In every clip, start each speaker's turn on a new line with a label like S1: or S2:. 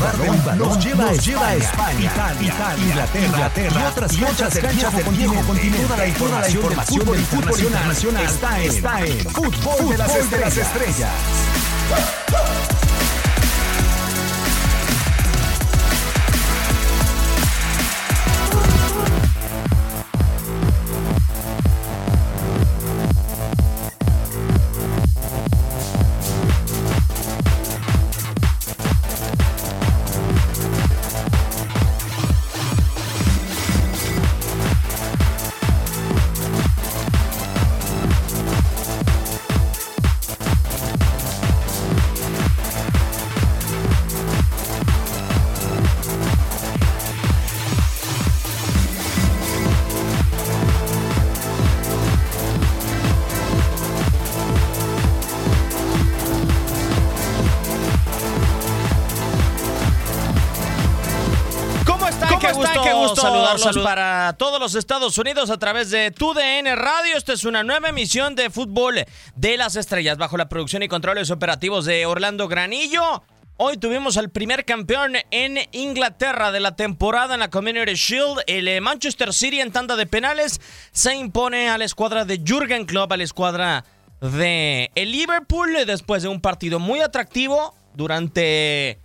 S1: balón nos lleva, a España, Italia, Inglaterra, y otras canchas del viejo continente. Toda la información del fútbol internacional está en Fútbol de las Estrellas.
S2: Saludarlos para todos los Estados Unidos a través de TUDN Radio. Esta es una nueva emisión de Fútbol de las Estrellas bajo la producción y controles operativos de Orlando Granillo. Hoy tuvimos al primer campeón en Inglaterra de la temporada en la Community Shield. El eh, Manchester City en tanda de penales se impone a la escuadra de Jürgen Klopp, a la escuadra de el Liverpool después de un partido muy atractivo durante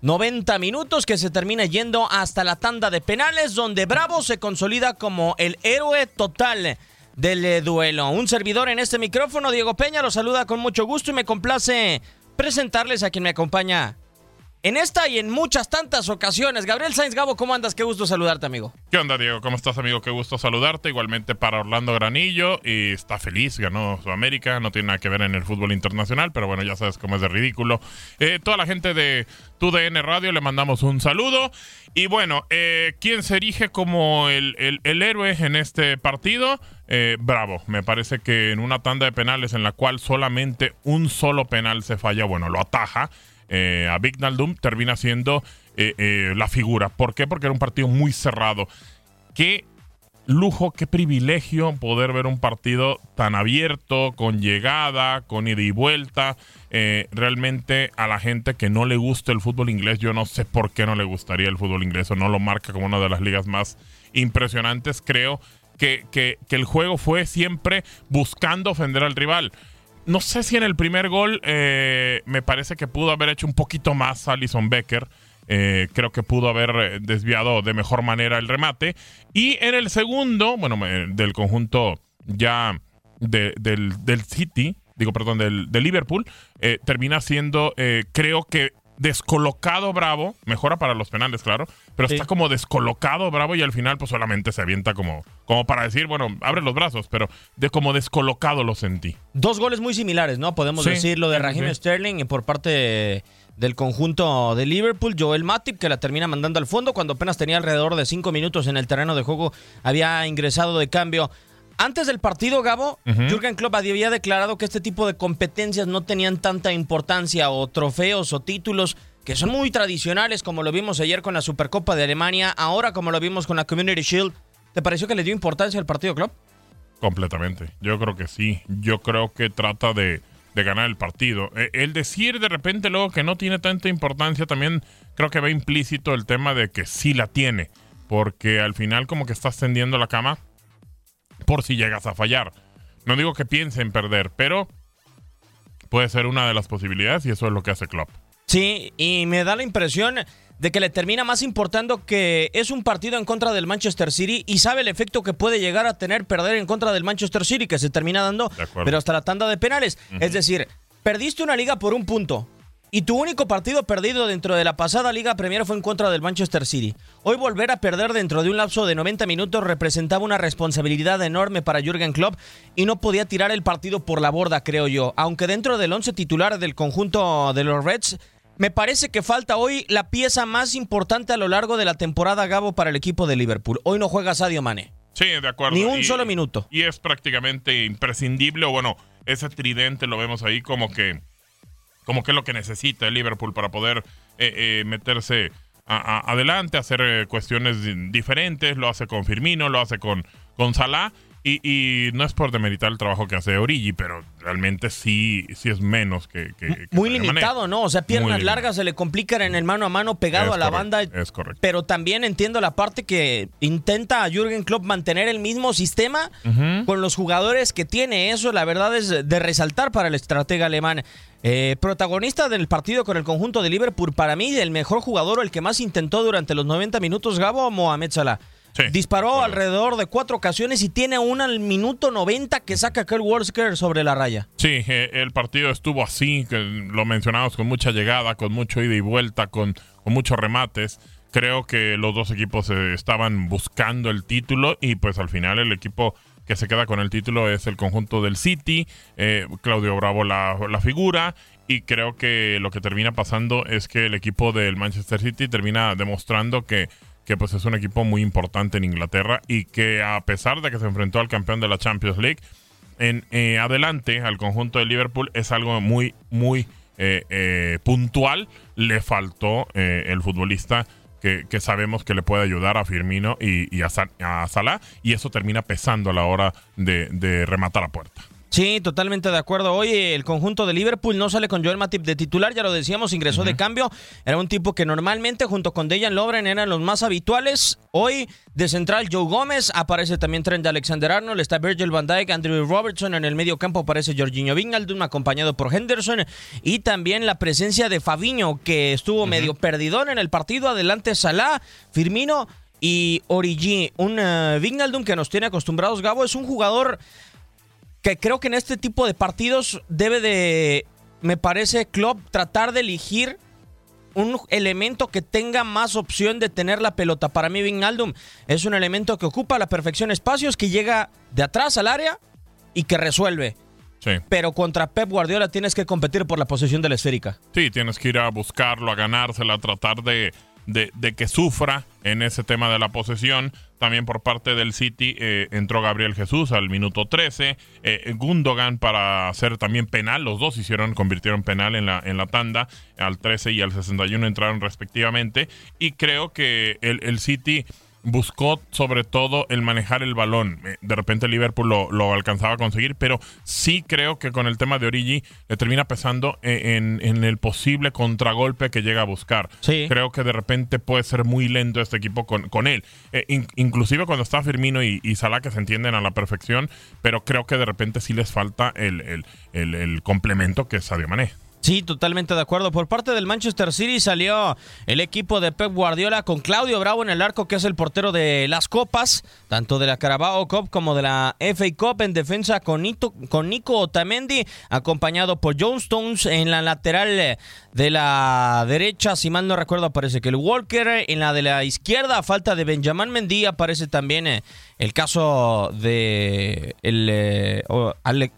S2: 90 minutos que se termina yendo hasta la tanda de penales donde Bravo se consolida como el héroe total del eh, duelo. Un servidor en este micrófono, Diego Peña, lo saluda con mucho gusto y me complace presentarles a quien me acompaña en esta y en muchas tantas ocasiones. Gabriel Sainz Gabo, ¿cómo andas? Qué gusto saludarte, amigo.
S3: ¿Qué onda, Diego? ¿Cómo estás, amigo? Qué gusto saludarte. Igualmente para Orlando Granillo. Y está feliz, ganó Sudamérica. No tiene nada que ver en el fútbol internacional, pero bueno, ya sabes cómo es de ridículo. Eh, toda la gente de TUDN Radio le mandamos un saludo. Y bueno, eh, ¿quién se erige como el, héroe en este partido? Eh, bravo, me parece que en una tanda de penales en la cual solamente un solo penal se falla, bueno, lo ataja eh, a Vignaldum, termina siendo eh, eh, la figura. ¿Por qué? Porque era un partido muy cerrado. Qué lujo, qué privilegio poder ver un partido tan abierto, con llegada, con ida y vuelta. realmente a la gente que no le gusta el fútbol inglés, yo no sé por qué no le gustaría el fútbol inglés o no lo marca como una de las ligas más impresionantes. Creo que, que el juego fue siempre buscando ofender al rival no sé si en el primer gol eh, me parece que pudo haber hecho un poquito más Alison Becker. Eh, creo que pudo haber eh, desviado de mejor manera el remate. Y en el segundo, bueno, del conjunto ya del, City, digo, perdón, del, del Liverpool, termina siendo, creo que descolocado Bravo, mejora para los penales, claro, pero está como descolocado Bravo y al final pues solamente se avienta como, como para decir, bueno, abre los brazos, pero de como descolocado lo sentí.
S2: Dos goles muy similares, ¿no? Podemos decir lo de Raheem Sterling por parte del conjunto de Liverpool, Joel Matip, que la termina mandando al fondo cuando apenas tenía alrededor de cinco minutos en el terreno de juego, había ingresado de cambio antes del partido, Gabo, Jürgen Klopp había declarado que este tipo de competencias no tenían tanta importancia o trofeos o títulos que son muy tradicionales, como lo vimos ayer con la Supercopa de Alemania, ahora como lo vimos con la Community Shield. ¿Te pareció que le dio importancia al partido, Klopp?
S3: Completamente. Yo creo que sí. Yo creo que trata de, ganar el partido. E, el decir de repente luego que no tiene tanta importancia también creo que va implícito el tema de que sí la tiene. Porque al final como que estás tendiendo la cama por si llegas a fallar. No digo que piense en perder, pero puede ser una de las posibilidades y eso es lo que hace Klopp.
S2: Sí, y me da la impresión de que le termina más importando que es un partido en contra del Manchester City y sabe el efecto que puede llegar a tener perder en contra del Manchester City, que se termina dando, pero hasta la tanda de penales. Es decir, perdiste una liga por un punto, y tu único partido perdido dentro de la pasada Liga Premier fue en contra del Manchester City. Hoy volver a perder dentro de un lapso de 90 minutos representaba una responsabilidad enorme para Jürgen Klopp y no podía tirar el partido por la borda, creo yo. Aunque dentro del once titular del conjunto de los Reds, me parece que falta hoy la pieza más importante a lo largo de la temporada Gabo para el equipo de Liverpool. Hoy no juega Sadio Mane.
S3: Sí, de acuerdo.
S2: Ni un solo minuto.
S3: Y es prácticamente imprescindible, o bueno, ese tridente lo vemos ahí como que como que es lo que necesita el Liverpool para poder eh, eh, meterse adelante, hacer eh, cuestiones diferentes, lo hace con Firmino, lo hace con, con Salah. Y, no es por demeritar el trabajo que hace Origi, pero realmente sí, sí es menos que.
S2: Muy limitado, ¿no? O sea, piernas largas se le complican en el mano a mano pegado a la banda.
S3: Es correcto.
S2: Pero también entiendo la parte que intenta Jürgen Klopp mantener el mismo sistema con los jugadores que tiene. Eso, la verdad, es de resaltar para el estratega alemán. Eh, protagonista del partido con el conjunto de Liverpool, para mí, el mejor jugador, el que más intentó durante los 90 minutos, Gabo Mohamed Salah. Disparó alrededor de cuatro ocasiones y tiene una al minuto 90 que saca aquel Worsker sobre la raya.
S3: Sí, eh, el partido estuvo así, que lo mencionamos, con mucha llegada, con mucho ida y vuelta, con, con muchos remates. Creo que los dos equipos eh, estaban buscando el título y pues al final el equipo que se queda con el título es el conjunto del City, eh, Claudio Bravo la, la, figura y creo que lo que termina pasando es que el equipo del Manchester City termina demostrando que que pues es un equipo muy importante en Inglaterra y que a pesar de que se enfrentó al campeón de la Champions League, en eh, adelante al conjunto de Liverpool es algo muy, muy eh, eh, puntual. Le faltó el futbolista que, sabemos que le puede ayudar a Firmino y, a, Salah, y eso termina pesando a la hora de rematar a puerta.
S2: Sí, totalmente de acuerdo. Hoy el conjunto de Liverpool no sale con Joel Matip de titular, ya lo decíamos, ingresó de cambio. Era un tipo que normalmente junto con Dejan Lovren eran los más habituales. Hoy de central Joe Gómez, aparece también Trent Alexander-Arnold, está Virgil van Dijk, Andrew Robertson, en el medio campo aparece Jorginho Wijnaldum acompañado por Henderson y también la presencia de Fabiño que estuvo medio perdidón en el partido, adelante Salah, Firmino y Origi. Un uh, que nos tiene acostumbrados, Gabo, es un jugador que creo que en este tipo de partidos debe de, me parece, Klopp tratar de elegir un elemento que tenga más opción de tener la pelota. Para mí, Vignaldum es un elemento que ocupa a la perfección espacios, que llega de atrás al área y que resuelve.
S3: Sí.
S2: Pero contra Pep Guardiola tienes que competir por la posición de la esférica.
S3: Sí, tienes que ir a buscarlo, a ganársela, a tratar de, de, que sufra en ese tema de la posesión. También por parte del City eh, entró Gabriel Jesús al minuto 13. Eh, Gundogan para hacer también penal. Los dos hicieron, convirtieron penal en la, en la tanda. Al 13 y al 61 entraron respectivamente. Y creo que el, el City buscó sobre todo el manejar el balón. Eh, de repente Liverpool lo, alcanzaba a conseguir, pero sí creo que con el tema de Origi le termina pesando e, en, el posible contragolpe que llega a buscar. Creo que de repente puede ser muy lento este equipo con, con él. Eh, inclusive cuando está Firmino y, y, Salah que se entienden a la perfección, pero creo que de repente sí les falta el, el, el, el complemento que es Sadio Mané.
S2: Sí, totalmente de acuerdo. Por parte del Manchester City salió el equipo de Pep Guardiola con Claudio Bravo en el arco, que es el portero de las copas, tanto de la Carabao Cup como de la FA Cup en defensa con, con Nico Otamendi, acompañado por John Stones en la lateral de la derecha, si mal no recuerdo, aparece que el Walker en la de la izquierda, falta de Benjamin Mendy, aparece también eh, el caso de el, eh,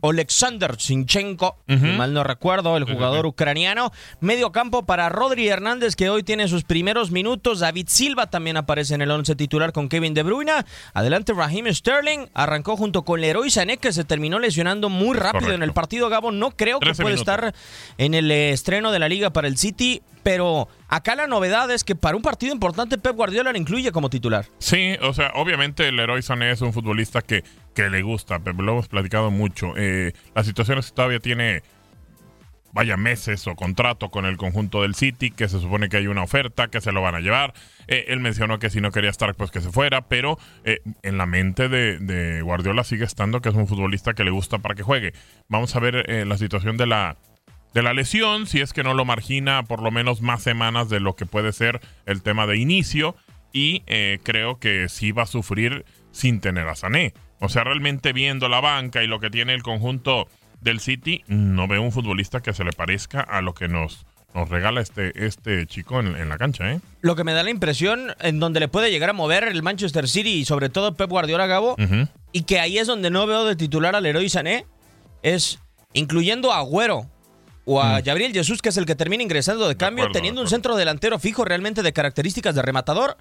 S2: Alexander Sinchenko, mal no recuerdo, el jugador ucraniano. Medio campo para Rodri Hernández, que hoy tiene sus primeros minutos. David Silva también aparece en el once titular con Kevin De Bruyne. Adelante Raheem Sterling, arrancó junto con Leroy Sané, que se terminó lesionando muy rápido en el partido. Gabo, no creo que pueda estar en el estreno de la liga para el City, pero acá la novedad es que para un partido importante Pep Guardiola lo incluye como titular.
S3: Sí, o sea, obviamente el Leroy Sané es un futbolista que, que le gusta, lo hemos platicado mucho. Eh, la situación es que todavía tiene vaya meses o contrato con el conjunto del City, que se supone que hay una oferta, que se lo van a llevar. Eh, él mencionó que si no quería estar, pues que se fuera, pero eh, en la mente de, Guardiola sigue estando que es un futbolista que le gusta para que juegue. Vamos a ver la situación de la, de la lesión, si es que no lo margina por lo menos más semanas de lo que puede ser el tema de inicio. Y eh, creo que sí va a sufrir sin tener a Sané. O sea, realmente viendo la banca y lo que tiene el conjunto del City, no veo un futbolista que se le parezca a lo que nos, nos regala este, este chico en, la cancha. ¿eh?
S2: Lo que me da la impresión en donde le puede llegar a mover el Manchester City y sobre todo Pep Guardiola Gabo, y que ahí es donde no veo de titular al héroe Sané, es incluyendo a Agüero o a mm. Gabriel Jesús, que es el que termina ingresando de cambio, teniendo un centro delantero fijo realmente de características de rematador.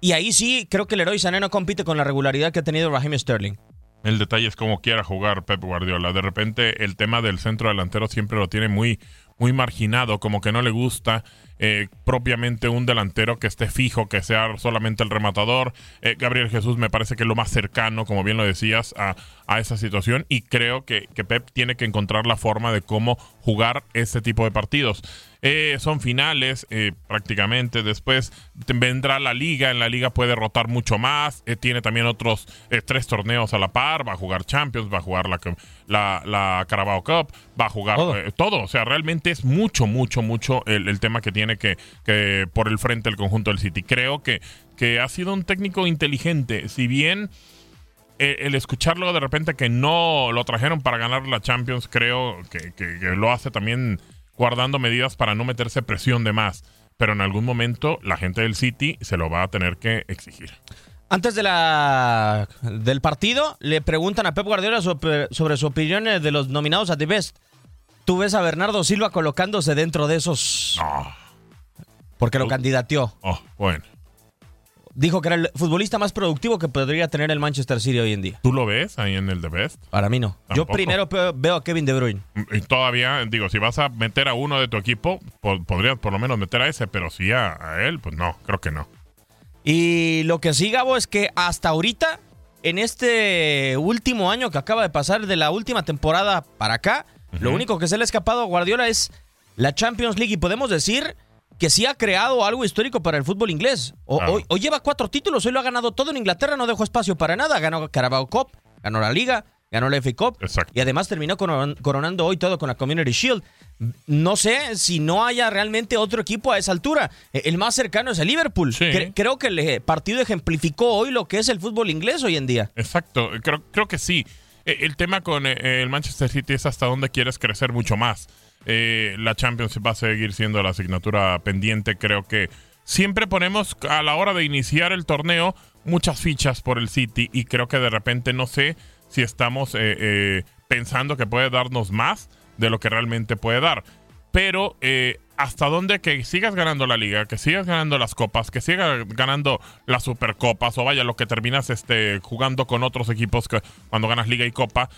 S2: Y ahí sí, creo que el héroe Sané no compite con la regularidad que ha tenido Raheem Sterling.
S3: El detalle es cómo quiera jugar Pep Guardiola. De repente el tema del centro delantero siempre lo tiene muy, muy marginado, como que no le gusta. eh, propiamente un delantero que esté fijo, que sea solamente el rematador. Eh, Gabriel Jesús me parece que es lo más cercano, como bien lo decías, a, a esa situación y creo que, que, Pep tiene que encontrar la forma de cómo jugar este tipo de partidos. Eh, son finales eh, prácticamente, después vendrá la liga, en la liga puede rotar mucho más, eh, tiene también otros eh, tres torneos a la par, va a jugar Champions, va a jugar la, la, la Carabao Cup, va a jugar todo. todo. o sea, realmente es mucho, mucho, mucho el, el tema que tiene que, que, por el frente el conjunto del City. Creo que, que ha sido un técnico inteligente, si bien el escucharlo de repente que no lo trajeron para ganar la Champions, creo que, que, que, lo hace también guardando medidas para no meterse presión de más. Pero en algún momento la gente del City se lo va a tener que exigir.
S2: Antes de la, del partido, le preguntan a Pep Guardiola sobre, sobre su opinión de los nominados a The Best. ¿Tú ves a Bernardo Silva colocándose dentro de esos?
S3: No.
S2: Porque lo candidateó.
S3: Oh, bueno
S2: dijo que era el futbolista más productivo que podría tener el Manchester City hoy en día.
S3: ¿Tú lo ves ahí en el The Best?
S2: Para mí no. ¿Tampoco? Yo primero veo a Kevin De Bruyne.
S3: Y todavía, digo, si vas a meter a uno de tu equipo, podrías por lo menos meter a ese, pero si a, a él, pues no, creo que no.
S2: Y lo que sí, Gabo, es que hasta ahorita, en este último año que acaba de pasar de la última temporada para acá, uh -huh. lo único que se le ha escapado a Guardiola es la Champions League. Y podemos decir que sí ha creado algo histórico para el fútbol inglés. O, claro. hoy, hoy, lleva cuatro títulos, hoy lo ha ganado todo en Inglaterra, no dejó espacio para nada. Ganó Carabao Cup, ganó la Liga, ganó la FA Cup
S3: Exacto.
S2: y además terminó coron coronando hoy todo con la Community Shield. No sé si no haya realmente otro equipo a esa altura. E, El más cercano es el Liverpool.
S3: Sí.
S2: Cre creo que el partido ejemplificó hoy lo que es el fútbol inglés hoy en día.
S3: Exacto, creo, creo que sí. E, El tema con eh, el Manchester City es hasta dónde quieres crecer mucho más. Eh, la Champions va a seguir siendo la asignatura pendiente. Creo que siempre ponemos a la hora de iniciar el torneo muchas fichas por el City y creo que de repente no sé si estamos eh, eh, pensando que puede darnos más de lo que realmente puede dar. Pero hasta dónde que sigas ganando la liga, que sigas ganando las copas, que sigas ganando las supercopas o vaya lo que terminas este, jugando con otros equipos que, cuando ganas liga y copa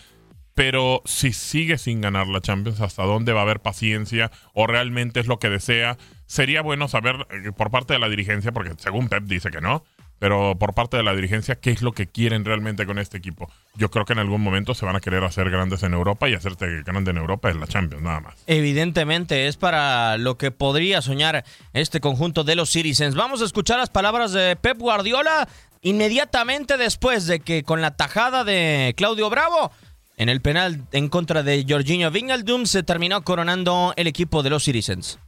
S3: pero si sigue sin ganar la Champions, ¿hasta dónde va a haber paciencia o realmente es lo que desea? Sería bueno saber eh, por parte de la dirigencia, porque según Pep dice que no, pero por parte de la dirigencia, ¿qué es lo que quieren realmente con este equipo? Yo creo que en algún momento se van a querer hacer grandes en Europa y hacerte grande en Europa es la Champions, nada más.
S2: Evidentemente, es para lo que podría soñar este conjunto de los Citizens. Vamos a escuchar las palabras de Pep Guardiola inmediatamente después de que con la tajada de Claudio Bravo en el penal en contra de Jorginho Wijnaldum se terminó coronando el equipo de los Citizens.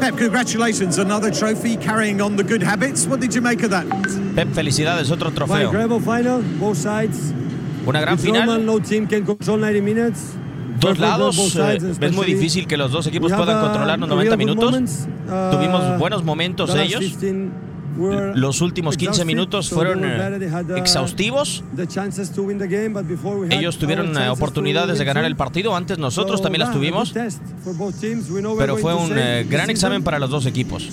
S4: Pep, congratulations, another trophy carrying on the good habits. What did you make of that?
S2: Pep, felicidades, otro trofeo.
S5: Final, both sides.
S2: Una gran final.
S5: Normal, no team can control 90 minutes.
S2: Dos lados, sides, eh, es muy difícil que los dos equipos puedan controlar los 90 minutos. Uh, Tuvimos buenos momentos ellos. 15, los últimos 15 minutos fueron exhaustivos. Ellos tuvieron oportunidades de ganar el partido, antes nosotros también las tuvimos, pero fue un eh, gran examen para los dos equipos.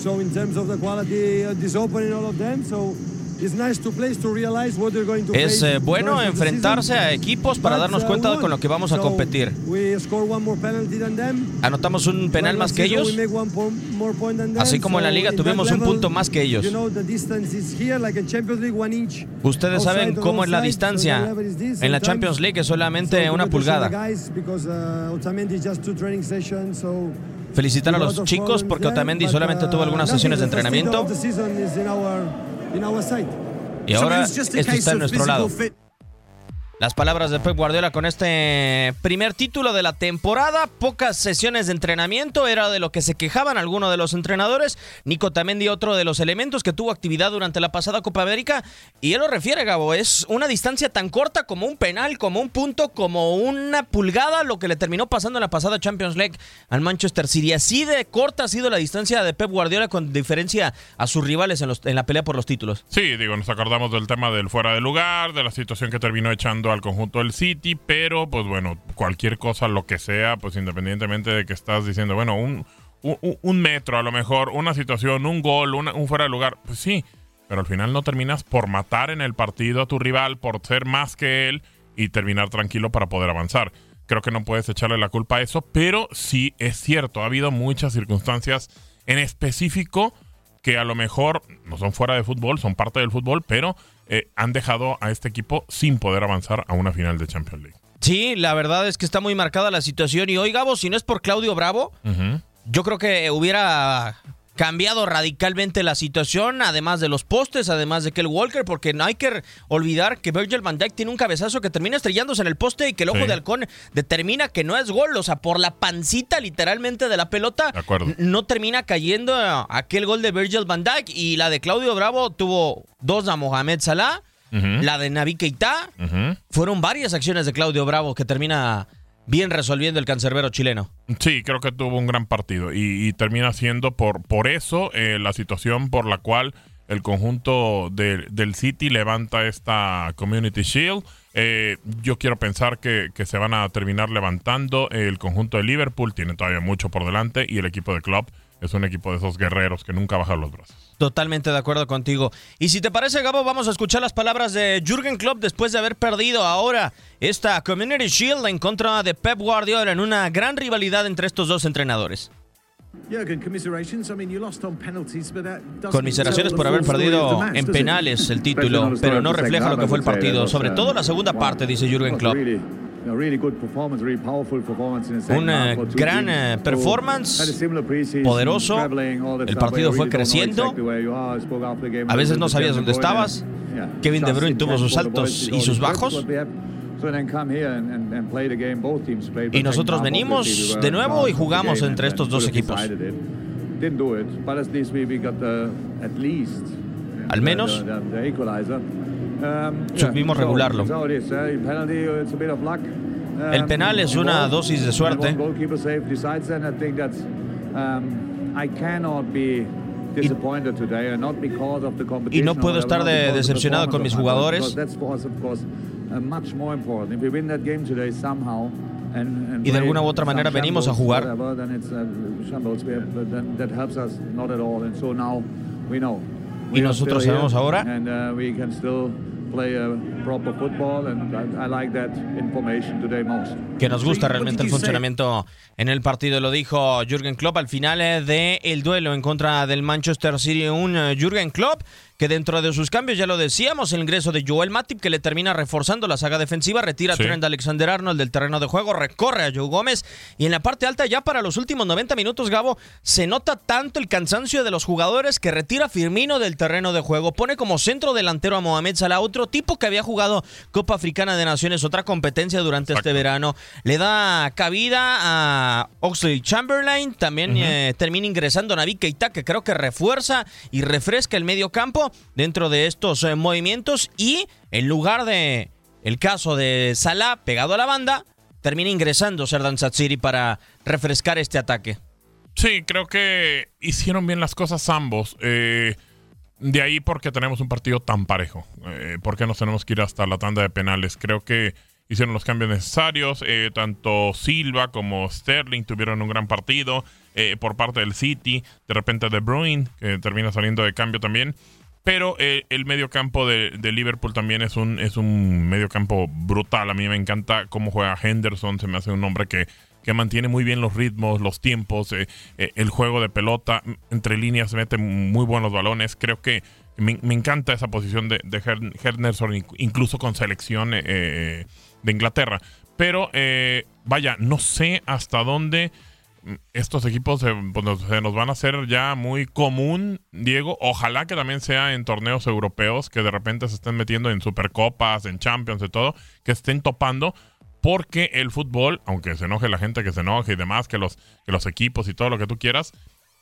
S2: Es eh, bueno enfrentarse a equipos para darnos cuenta de con lo que vamos a competir. Anotamos un penal más que ellos, así como en la liga tuvimos un punto más que ellos. Ustedes saben cómo es la distancia en la Champions League, es solamente una pulgada. Felicitar a los chicos porque Otamendi solamente tuvo algunas sesiones de entrenamiento. Y ahora esto está en nuestro lado. Las palabras de Pep Guardiola con este primer título de la temporada, pocas sesiones de entrenamiento, era de lo que se quejaban algunos de los entrenadores. Nico Tamendi, otro de los elementos que tuvo actividad durante la pasada Copa América, y él lo refiere, Gabo, es una distancia tan corta como un penal, como un punto, como una pulgada, lo que le terminó pasando en la pasada Champions League al Manchester City. Así de corta ha sido la distancia de Pep Guardiola con diferencia a sus rivales en, los, en la pelea por los títulos.
S3: Sí, digo, nos acordamos del tema del fuera de lugar, de la situación que terminó echando al conjunto del City, pero pues bueno, cualquier cosa, lo que sea, pues independientemente de que estás diciendo, bueno, un, un, metro a lo mejor, una situación, un gol, una, un fuera de lugar, pues sí, pero al final no terminas por matar en el partido a tu rival, por ser más que él y terminar tranquilo para poder avanzar. Creo que no puedes echarle la culpa a eso, pero sí es cierto, ha habido muchas circunstancias en específico que a lo mejor no son fuera de fútbol, son parte del fútbol, pero eh, han dejado a este equipo sin poder avanzar a una final de Champions League.
S2: Sí, la verdad es que está muy marcada la situación. Y hoy, Gabo, si no es por Claudio Bravo, yo creo que hubiera cambiado radicalmente la situación, además de los postes, además de que el Walker, porque no hay que olvidar que Virgil van Dijk tiene un cabezazo que termina estrellándose en el poste y que el ojo
S3: Sí.
S2: de halcón determina que no es gol, o sea, por la pancita literalmente de la pelota,
S3: De
S2: no termina cayendo aquel gol de Virgil van Dijk y la de Claudio Bravo tuvo dos a Mohamed Salah, la de Naby Keita, fueron varias acciones de Claudio Bravo que termina bien resolviendo el cancerbero chileno.
S3: Sí, creo que tuvo un gran partido y, termina siendo por, por eso eh, la situación por la cual el conjunto de- del City levanta esta Community Shield. Eh, yo quiero pensar que, que se van a terminar levantando. El conjunto de Liverpool tiene todavía mucho por delante y el equipo de Klopp es un equipo de esos guerreros que nunca bajan los brazos.
S2: Totalmente de acuerdo contigo. Y si te parece, Gabo, vamos a escuchar las palabras de Jürgen Klopp después de haber perdido ahora esta Community Shield en contra de Pep Guardiola en una gran rivalidad entre estos dos entrenadores. Conmiseraciones por haber perdido en penales el título, pero no refleja lo que fue el partido, sobre todo la segunda parte, dice Jürgen Klopp. Una gran eh, performance, poderoso. El partido fue creciendo. A veces no sabías dónde estabas. Kevin De Bruyne tuvo sus altos y sus bajos.
S6: Y nosotros venimos de nuevo y jugamos entre estos dos equipos.
S2: Al menos supimos regularlo.
S6: El penal es una dosis de suerte.
S2: y no puedo estar de- decepcionado con mis jugadores.
S6: Y de alguna u otra manera venimos a jugar.
S2: Y nosotros sabemos ahora que nos gusta realmente el funcionamiento en el partido. Lo dijo Jürgen Klopp al final eh, del duelo en contra del Manchester City. Un eh, Jürgen Klopp que dentro de sus cambios, ya lo decíamos, el ingreso de Joel Matip que le termina reforzando la saga defensiva, retira
S3: Sí.
S2: a Trent Alexander-Arnold del terreno de juego, recorre a Joe Gómez y en la parte alta ya para los últimos 90 minutos, Gabo, se nota tanto el cansancio de los jugadores que retira a Firmino del terreno de juego, pone como centro delantero a Mohamed Salah, otro tipo que había jugado Copa Africana de Naciones, otra competencia durante este verano, le da cabida a Oxley Chamberlain, también eh, termina ingresando Naby Keita, que creo que refuerza y refresca el medio campo dentro de estos eh, movimientos y en lugar de el caso de Salah pegado a la banda, termina ingresando Serdan Satsiri para refrescar este ataque.
S3: Sí, creo que hicieron bien las cosas ambos. Eh, de ahí porque tenemos un partido tan parejo. Eh, ¿Por qué nos tenemos que ir hasta la tanda de penales? Creo que hicieron los cambios necesarios. eh, tanto Silva como Sterling tuvieron un gran partido. eh, por parte del City, de repente De Bruyne, que termina saliendo de cambio también. Pero eh, el medio campo de, Liverpool también es un, es un medio campo brutal. A mí me encanta cómo juega Henderson. Se me hace un hombre que, que mantiene muy bien los ritmos, los tiempos, eh, eh, el juego de pelota. Entre líneas mete muy buenos balones. Creo que me, encanta esa posición de, de incluso con selección eh, de Inglaterra. Pero vaya, no sé hasta dónde estos equipos se, pues, se nos van a hacer ya muy común, Diego. Ojalá que también sea en torneos europeos, que de repente se estén metiendo en supercopas, en champions y todo, que estén topando. Porque el fútbol, aunque se enoje la gente que se enoje y demás, que los, que los equipos y todo lo que tú quieras,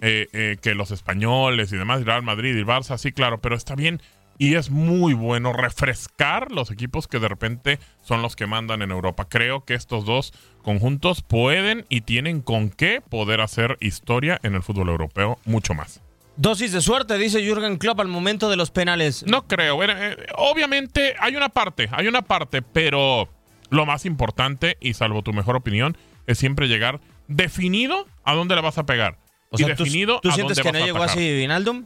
S3: eh, eh, que los españoles y demás, Real Madrid y Barça, sí, claro, pero está bien y es muy bueno refrescar los equipos que de repente son los que mandan en Europa. Creo que estos dos conjuntos pueden y tienen con qué poder hacer historia en el fútbol europeo mucho más.
S2: Dosis de suerte, dice Jürgen Klopp al momento de los penales.
S3: No creo. Eh, obviamente hay una parte, hay una parte, pero lo más importante, y salvo tu mejor opinión, es siempre llegar definido a dónde le vas a pegar.
S2: O
S3: y
S2: sea, ¿tú,
S3: definido
S2: tú
S3: a
S2: sientes
S3: dónde
S2: que no
S3: vas a
S2: llegó
S3: atacar.
S2: así Vinaldum?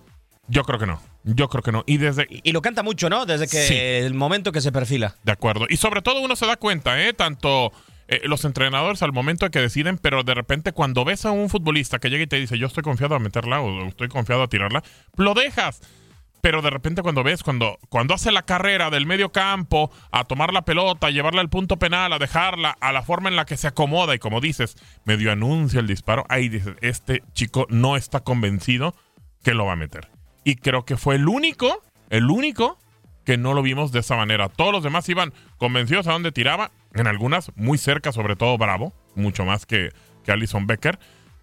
S3: Yo creo que no. Yo creo que no. Y desde,
S2: Y, y lo canta mucho, ¿no? Desde que
S3: Sí.
S2: el momento que se perfila.
S3: De acuerdo. Y sobre todo uno se da cuenta, ¿eh? Tanto eh, los entrenadores al momento de que deciden, pero de repente cuando ves a un futbolista que llega y te dice, yo estoy confiado a meterla o estoy confiado a tirarla, lo dejas. Pero de repente cuando ves, cuando, cuando hace la carrera del medio campo, a tomar la pelota, a llevarla al punto penal, a dejarla, a la forma en la que se acomoda y como dices, medio anuncia el disparo, ahí dices, este chico no está convencido que lo va a meter. Y creo que fue el único, el único que no lo vimos de esa manera. Todos los demás iban convencidos a dónde tiraba, en algunas muy cerca, sobre todo Bravo, mucho más que, que Alison Becker.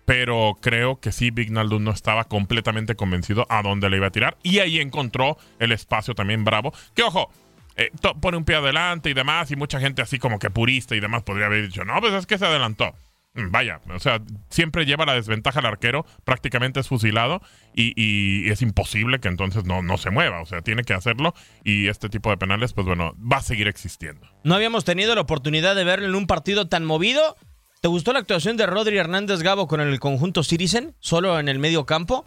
S3: Pero creo que sí, Vignaldo no estaba completamente convencido a dónde le iba a tirar. Y ahí encontró el espacio también Bravo. Que ojo, eh, pone un pie adelante y demás. Y mucha gente así como que purista y demás podría haber dicho, no, pues es que se adelantó. Mm, vaya, o sea, siempre lleva la desventaja al arquero, prácticamente es fusilado y, es imposible que entonces no, no se mueva, o sea, tiene que hacerlo y este tipo de penales, pues bueno, va a seguir existiendo.
S2: No habíamos tenido la oportunidad de verlo en un partido tan movido. ¿Te gustó la actuación de Rodri Hernández Gabo con el conjunto Citizen, solo en el medio campo?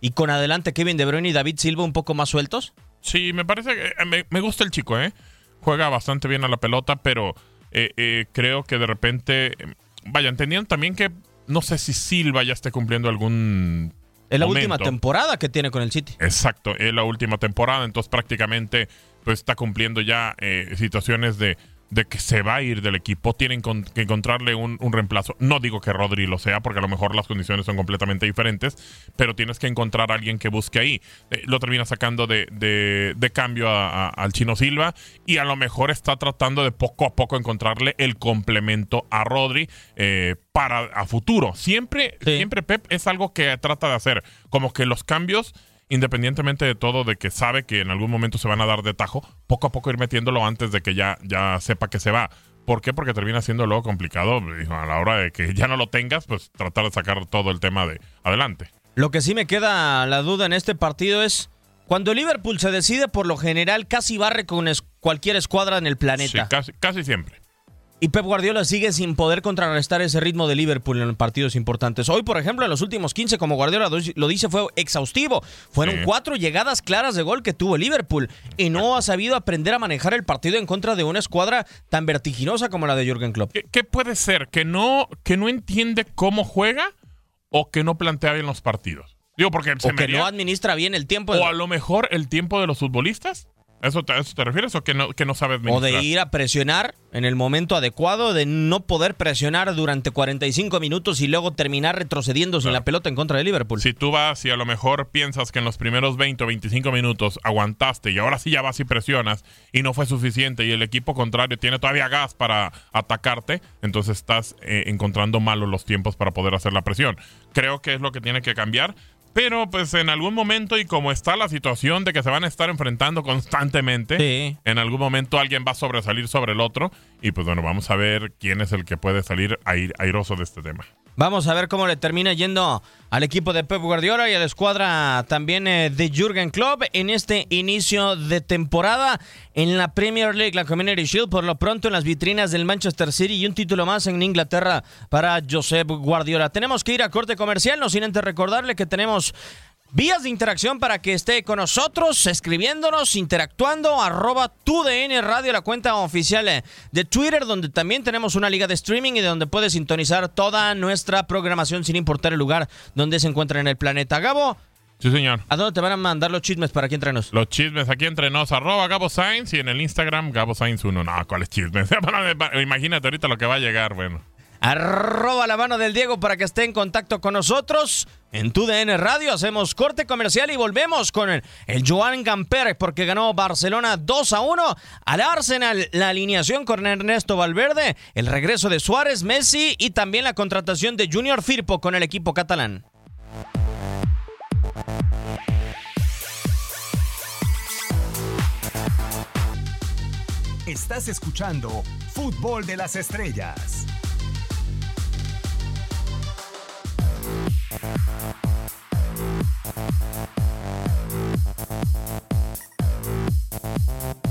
S2: Y con adelante Kevin De Bruyne y David Silva un poco más sueltos.
S3: Sí, me parece que eh, me, gusta el chico, ¿eh? Juega bastante bien a la pelota, pero eh, eh, creo que de repente vaya, entendiendo también que no sé si Silva ya esté cumpliendo algún.
S2: Es la última temporada que tiene con el City.
S3: Exacto, es la última temporada, entonces prácticamente pues está cumpliendo ya eh, situaciones de de que se va a ir del equipo, tienen que encontrarle un, reemplazo. No digo que Rodri lo sea, porque a lo mejor las condiciones son completamente diferentes, pero tienes que encontrar a alguien que busque ahí. Eh, lo termina sacando de, de, cambio al Chino Silva y a lo mejor está tratando de poco a poco encontrarle el complemento a Rodri eh, para a futuro. Siempre, siempre Pep es algo que trata de hacer, como que los cambios independientemente de todo, de que sabe que en algún momento se van a dar de tajo, poco a poco ir metiéndolo antes de que ya, ya sepa que se va. ¿Por qué? Porque termina siendo luego complicado a la hora de que ya no lo tengas, pues tratar de sacar todo el tema de adelante.
S2: Lo que sí me queda la duda en este partido es cuando Liverpool se decide, por lo general casi barre con cualquier escuadra en el planeta.
S3: Sí, casi, casi siempre.
S2: Y Pep Guardiola sigue sin poder contrarrestar ese ritmo de Liverpool en partidos importantes. Hoy, por ejemplo, en los últimos 15, como Guardiola lo dice, fue exhaustivo. Fueron cuatro llegadas claras de gol que tuvo Liverpool y no ha sabido aprender a manejar el partido en contra de una escuadra tan vertiginosa como la de Jürgen Klopp.
S3: ¿Qué, puede ser? ¿Que no, ¿Que no entiende cómo juega o que no plantea bien los partidos? Digo, porque
S2: o que no administra bien el tiempo.
S3: O a lo mejor el tiempo de los futbolistas. ¿Eso te, ¿Eso te refieres o que no, que no sabes
S2: O de ir a presionar en el momento adecuado, de no poder presionar durante 45 minutos y luego terminar retrocediendo sin la pelota en contra de Liverpool.
S3: Si tú vas y a lo mejor piensas que en los primeros 20 o 25 minutos aguantaste y ahora sí ya vas y presionas y no fue suficiente y el equipo contrario tiene todavía gas para atacarte, entonces estás eh, encontrando malos los tiempos para poder hacer la presión. Creo que es lo que tiene que cambiar. Pero pues en algún momento y como está la situación de que se van a estar enfrentando constantemente, en algún momento alguien va a sobresalir sobre el otro y pues bueno, vamos a ver quién es el que puede salir airoso de este tema.
S2: Vamos a ver cómo le termina yendo al equipo de Pep Guardiola y a la escuadra también eh, de Jürgen Klopp en este inicio de temporada en la Premier League, la Community Shield, por lo pronto en las vitrinas del Manchester City y un título más en Inglaterra para Josep Guardiola. Tenemos que ir a corte comercial, no sin antes recordarle que tenemos Vías de interacción para que esté con nosotros, escribiéndonos, interactuando, arroba tu DN Radio, la cuenta oficial eh, de Twitter, donde también tenemos una liga de streaming y de donde puedes sintonizar toda nuestra programación sin importar el lugar donde se encuentra en el planeta. Gabo.
S3: Sí, señor.
S2: ¿A dónde te van a mandar los chismes para aquí entrenos?
S3: Los chismes aquí entre nos, arroba Gabo Sainz y en el Instagram Gabo Sainz 1. No, ¿cuáles chismes? Imagínate ahorita lo que va a llegar, bueno
S2: arroba la mano del Diego para que esté en contacto con nosotros. En tu DN Radio hacemos corte comercial y volvemos con el, Joan Gamper porque ganó Barcelona 2 a 1 al Arsenal. La alineación con Ernesto Valverde, el regreso de Suárez, Messi y también la contratación de Junior Firpo con el equipo catalán.
S1: Estás escuchando Fútbol de las Estrellas.
S2: Thank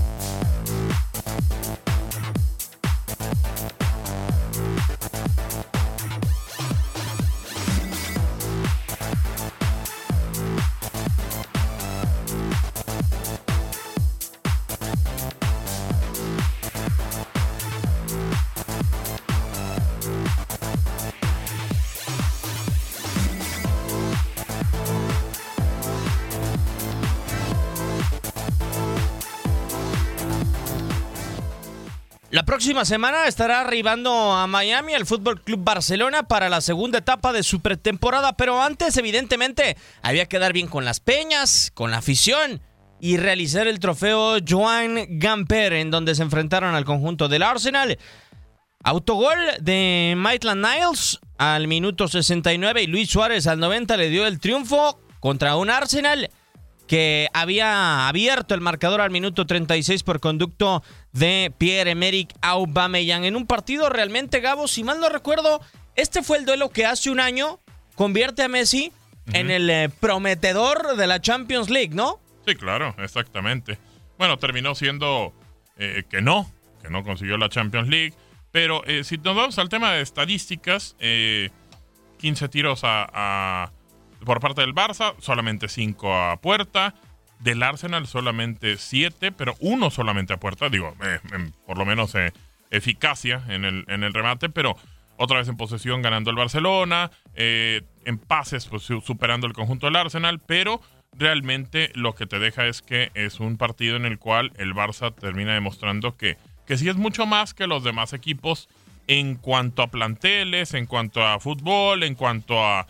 S2: La próxima semana estará arribando a Miami el Fútbol Club Barcelona para la segunda etapa de su pretemporada, pero antes, evidentemente, había que dar bien con las peñas, con la afición y realizar el trofeo Joan Gamper, en donde se enfrentaron al conjunto del Arsenal. Autogol de Maitland Niles al minuto 69 y Luis Suárez al 90 le dio el triunfo contra un Arsenal que había abierto el marcador al minuto 36 por conducto de Pierre-Emerick Aubameyang en un partido realmente, Gabo, si mal no recuerdo, este fue el duelo que hace un año convierte a Messi en el eh, prometedor de la Champions League, ¿no?
S3: Sí, claro, exactamente. Bueno, terminó siendo eh, que no, que no consiguió la Champions League, pero eh, si nos vamos al tema de estadísticas, 15 tiros a por parte del Barça, solamente 5 a puerta. Del Arsenal solamente 7, pero uno solamente a puerta. Digo, eh, por lo menos eh, eficacia en el, en el remate, pero otra vez en posesión ganando el Barcelona. Eh, en pases pues, superando el conjunto del Arsenal, pero realmente lo que te deja es que es un partido en el cual el Barça termina demostrando que, que sí es mucho más que los demás equipos en cuanto a planteles, en cuanto a fútbol, en cuanto a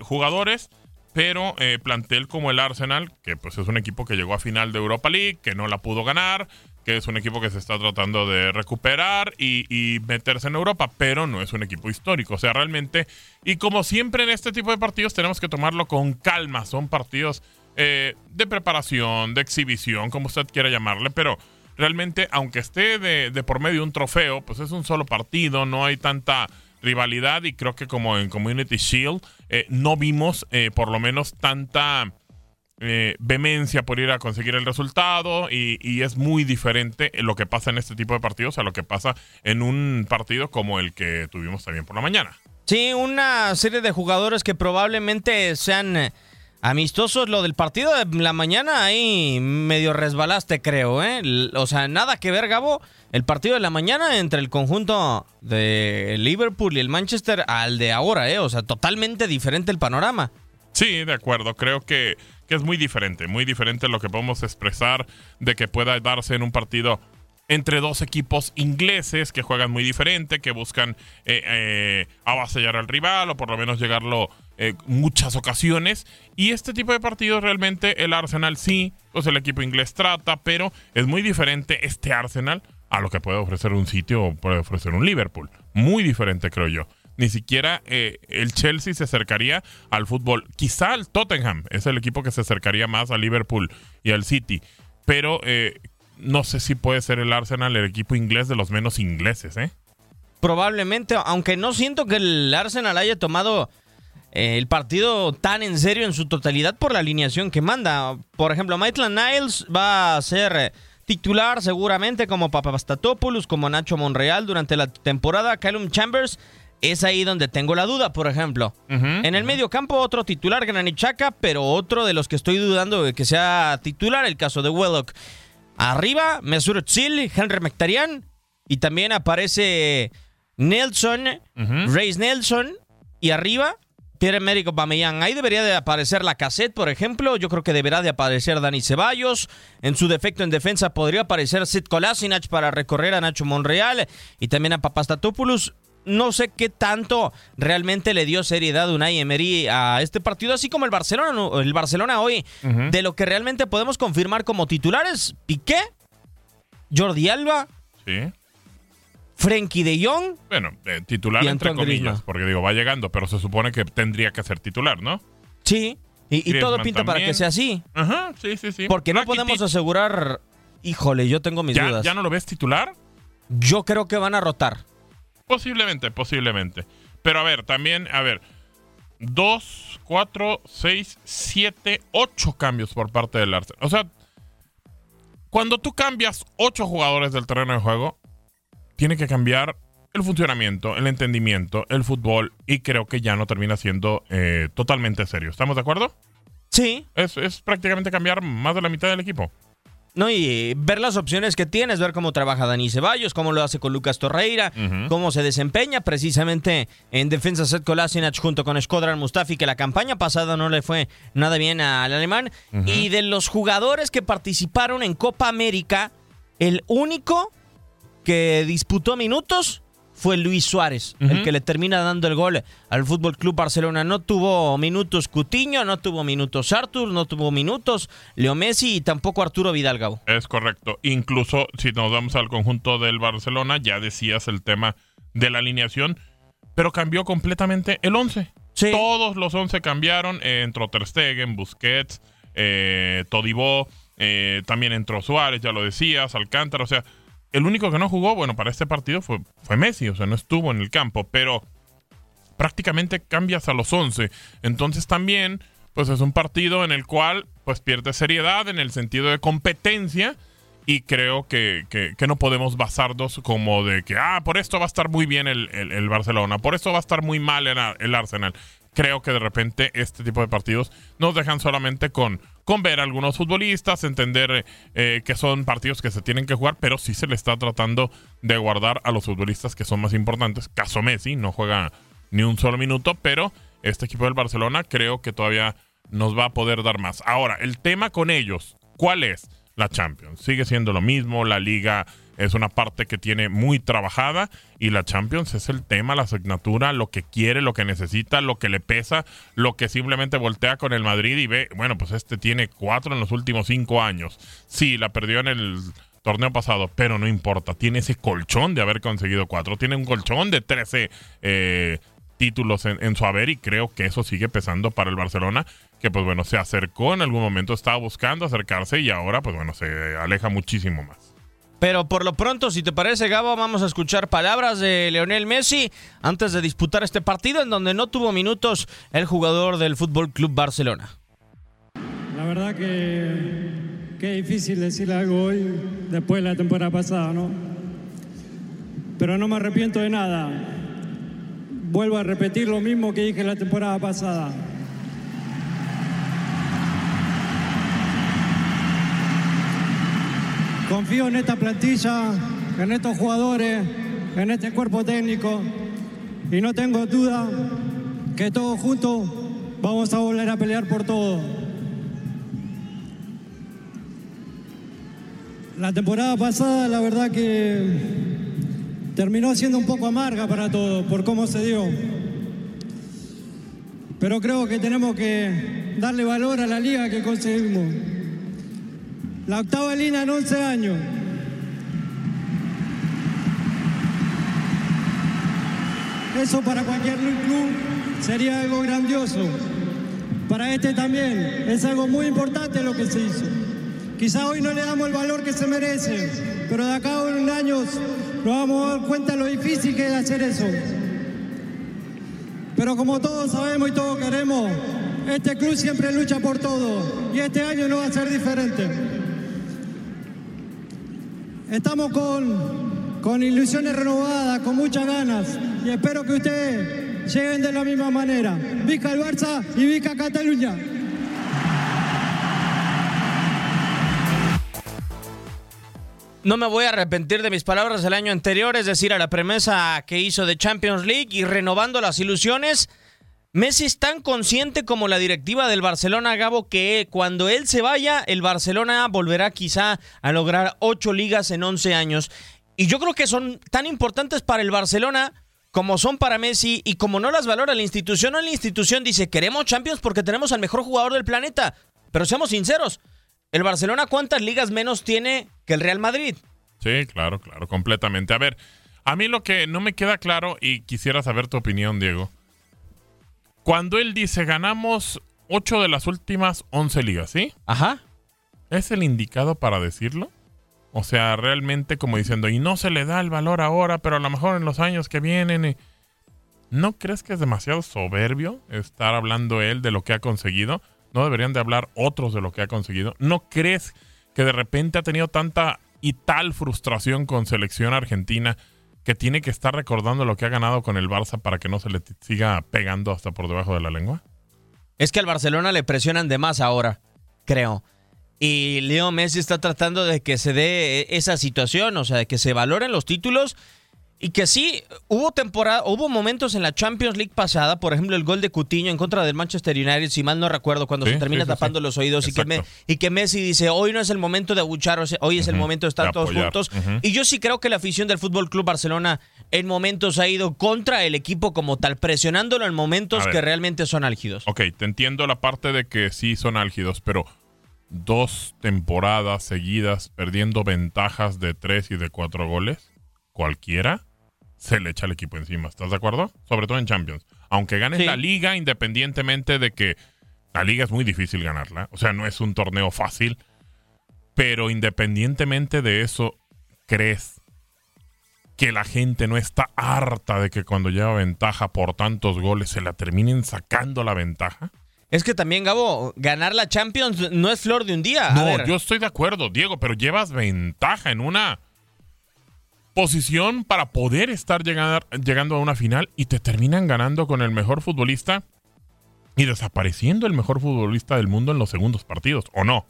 S3: jugadores, pero eh, plantel como el Arsenal, que pues es un equipo que llegó a final de Europa League, que no la pudo ganar, que es un equipo que se está tratando de recuperar y, meterse en Europa, pero no es un equipo histórico. O sea, realmente, y como siempre en este tipo de partidos tenemos que tomarlo con calma, son partidos eh, de preparación, de exhibición, como usted quiera llamarle, pero realmente, aunque esté de, de por medio un trofeo, pues es un solo partido, no hay tanta rivalidad y creo que como en Community Shield eh, no vimos eh, por lo menos tanta eh, vehemencia por ir a conseguir el resultado y, y, es muy diferente lo que pasa en este tipo de partidos a lo que pasa en un partido como el que tuvimos también por la mañana.
S2: Sí, una serie de jugadores que probablemente sean amistosos. Lo del partido de la mañana ahí medio resbalaste, creo, ¿eh? O sea, nada que ver, Gabo el partido de la mañana entre el conjunto de Liverpool y el Manchester al de ahora, ¿eh? O sea, totalmente diferente el panorama.
S3: Sí, de acuerdo. Creo que, que es muy diferente, muy diferente lo que podemos expresar de que pueda darse en un partido entre dos equipos ingleses que juegan muy diferente, que buscan eh, eh, avasallar al rival o por lo menos llegarlo eh, muchas ocasiones. Y este tipo de partidos realmente el Arsenal sí, pues el equipo inglés trata, pero es muy diferente este Arsenal a lo que puede ofrecer un sitio o puede ofrecer un Liverpool. Muy diferente, creo yo. Ni siquiera eh, el Chelsea se acercaría al fútbol. Quizá el Tottenham es el equipo que se acercaría más al Liverpool y al City. Pero eh, no sé si puede ser el Arsenal el equipo inglés de los menos ingleses.
S2: Probablemente, aunque no siento que el Arsenal haya tomado eh, el partido tan en serio en su totalidad por la alineación que manda. Por ejemplo, Maitland Niles va a ser titular seguramente como Papastatopoulos, como Nacho Monreal durante la temporada. Callum Chambers es ahí donde tengo la duda, por ejemplo. en el medio campo, otro titular, Granichaca, pero otro de los que estoy dudando de que sea titular, el caso de Wellock. Arriba, Mesut Özil, Henry Mectarian, y también aparece Nelson, Reis Nelson, y arriba, Pierre-Emerick Aubameyang. Ahí debería de aparecer la cassette, por ejemplo. Yo creo que deberá de aparecer Dani Ceballos. En su defecto en defensa podría aparecer Sid Kolasinac para recorrer a Nacho Monreal y también a Papastatopoulos. No sé qué tanto realmente le dio seriedad Unai Emery a este partido, así como el Barcelona, el Barcelona hoy. De lo que realmente podemos confirmar como titulares, Piqué, Jordi Alba,
S3: sí.
S2: Frenkie de Jong.
S3: Bueno, eh, titular entre comillas, porque digo, va llegando, pero se supone que tendría que ser titular, ¿no?
S2: Sí, y, todo pinta para que sea así.
S3: Ajá, sí, sí, sí.
S2: Porque no podemos asegurar. Híjole, yo tengo mis dudas.
S3: ¿Ya no lo ves titular?
S2: Yo creo que van a rotar.
S3: Posiblemente, posiblemente. Pero a ver, también, a ver. Dos, cuatro, seis, siete, ocho cambios por parte del Arsenal. O sea, cuando tú cambias ocho jugadores del terreno de juego, tiene que cambiar el funcionamiento, el entendimiento, el fútbol y creo que ya no termina siendo eh, totalmente serio. ¿Estamos de acuerdo?
S2: Sí.
S3: Es, es, prácticamente cambiar más de la mitad del equipo.
S2: No, y ver las opciones que tienes, ver cómo trabaja Dani Ceballos, cómo lo hace con Lucas Torreira, cómo se desempeña precisamente en defensa Seth Kolasinac junto con Skodran Mustafi, que la campaña pasada no le fue nada bien al alemán. Y de los jugadores que participaron en Copa América, el único que disputó minutos fue Luis Suárez, el que le termina dando el gol al Fútbol Club Barcelona. No tuvo minutos Cutiño, no tuvo minutos Artur, no tuvo minutos Leo Messi y tampoco Arturo Vidal Gabo.
S3: Es correcto. Incluso si nos vamos al conjunto del Barcelona, ya decías el tema de la alineación, pero cambió completamente el 11. Todos los 11 cambiaron. Eh, entró Ter Stegen, Busquets, eh, Todibó, eh, también entró Suárez, ya lo decías, Alcántara, o sea el único que no jugó, bueno, para este partido fue, Messi, o sea, no estuvo en el campo, pero prácticamente cambias a los 11. Entonces también, pues es un partido en el cual, pues pierde seriedad en el sentido de competencia y creo que, que, no podemos basarnos como de que, ah, por esto va a estar muy bien el, el, Barcelona, por esto va a estar muy mal el, el Arsenal creo que de repente este tipo de partidos nos dejan solamente con, con ver a algunos futbolistas, entender eh, que son partidos que se tienen que jugar, pero sí se le está tratando de guardar a los futbolistas que son más importantes. Caso Messi, no juega ni un solo minuto, pero este equipo del Barcelona creo que todavía nos va a poder dar más. Ahora, el tema con ellos, ¿cuál es? La Champions. Sigue siendo lo mismo, la liga es una parte que tiene muy trabajada y la Champions es el tema, la asignatura, lo que quiere, lo que necesita, lo que le pesa, lo que simplemente voltea con el Madrid y ve, bueno, pues este tiene cuatro en los últimos cinco años. Sí, la perdió en el torneo pasado, pero no importa, tiene ese colchón de haber conseguido cuatro, tiene un colchón de 13 eh, títulos en, en, su haber y creo que eso sigue pesando para el Barcelona, que pues bueno, se acercó en algún momento, estaba buscando acercarse y ahora pues bueno, se aleja muchísimo más.
S2: Pero por lo pronto, si te parece, Gabo, vamos a escuchar palabras de Leonel Messi antes de disputar este partido en donde no tuvo minutos el jugador del Fútbol Club Barcelona.
S5: La verdad que, que difícil decir algo hoy después de la temporada pasada, ¿no? Pero no me arrepiento de nada. Vuelvo a repetir lo mismo que dije la temporada pasada. Confío en esta plantilla, en estos jugadores, en este cuerpo técnico y no tengo duda que todos juntos vamos a volver a pelear por todo. La temporada pasada la verdad que terminó siendo un poco amarga para todos por cómo se dio. Pero creo que tenemos que darle valor a la liga que conseguimos. La octava línea en 11 años. Eso para cualquier club sería algo grandioso. Para este también es algo muy importante lo que se hizo. Quizá hoy no le damos el valor que se merece, pero de acá a unos años nos vamos a dar cuenta lo difícil que es hacer eso. Pero como todos sabemos y todos queremos, este club siempre lucha por todo y este año no va a ser diferente. Estamos con, con ilusiones renovadas, con muchas ganas y espero que ustedes lleguen de la misma manera. Vica el Barça y Vica Cataluña.
S2: No me voy a arrepentir de mis palabras del año anterior, es decir, a la premesa que hizo de Champions League y renovando las ilusiones. Messi es tan consciente como la directiva del Barcelona, Gabo, que cuando él se vaya, el Barcelona volverá quizá a lograr ocho ligas en once años. Y yo creo que son tan importantes para el Barcelona como son para Messi y como no las valora la institución, no la institución dice, queremos Champions porque tenemos al mejor jugador del planeta. Pero seamos sinceros, ¿el Barcelona cuántas ligas menos tiene que el Real Madrid?
S3: Sí, claro, claro, completamente. A ver, a mí lo que no me queda claro y quisiera saber tu opinión, Diego cuando él dice ganamos 8 de las últimas 11 ligas, ¿sí?
S2: Ajá.
S3: ¿Es el indicado para decirlo? O sea, realmente como diciendo, y no se le da el valor ahora, pero a lo mejor en los años que vienen. Eh, ¿No crees que es demasiado soberbio estar hablando él de lo que ha conseguido? ¿No deberían de hablar otros de lo que ha conseguido? ¿No crees que de repente ha tenido tanta y tal frustración con selección argentina que tiene que estar recordando lo que ha ganado con el Barça para que no se le siga pegando hasta por debajo de la lengua?
S2: Es que al Barcelona le presionan de más ahora, creo. Y Leo Messi está tratando de que se dé esa situación, o sea, de que se valoren los títulos y que sí, hubo temporada, hubo momentos en la Champions League pasada, por ejemplo, el gol de Cutiño en contra del Manchester United, si mal no recuerdo, cuando se termina tapando los oídos y que, y que, Messi dice, hoy no es el momento de abuchar, hoy es el momento de estar todos juntos. Y yo sí creo que la afición del Fútbol Club Barcelona en momentos ha ido contra el equipo como tal, presionándolo en momentos que realmente son álgidos.
S3: Ok, te entiendo la parte de que sí son álgidos, pero dos temporadas seguidas perdiendo ventajas de tres y de cuatro goles, cualquiera se le echa el equipo encima. ¿Estás de acuerdo? Sobre todo en Champions. Aunque ganes la liga, independientemente de que la liga es muy difícil ganarla. O sea, no es un torneo fácil. Pero independientemente de eso, ¿crees que la gente no está harta de que cuando lleva ventaja por tantos goles se la terminen sacando la ventaja?
S2: Es que también, Gabo, ganar la Champions no es flor de un día.
S3: no, yo estoy de acuerdo, Diego, pero llevas ventaja en una posición para poder estar llegando a una final y te terminan ganando con el mejor futbolista y desapareciendo el mejor futbolista del mundo en los segundos partidos, ¿o no?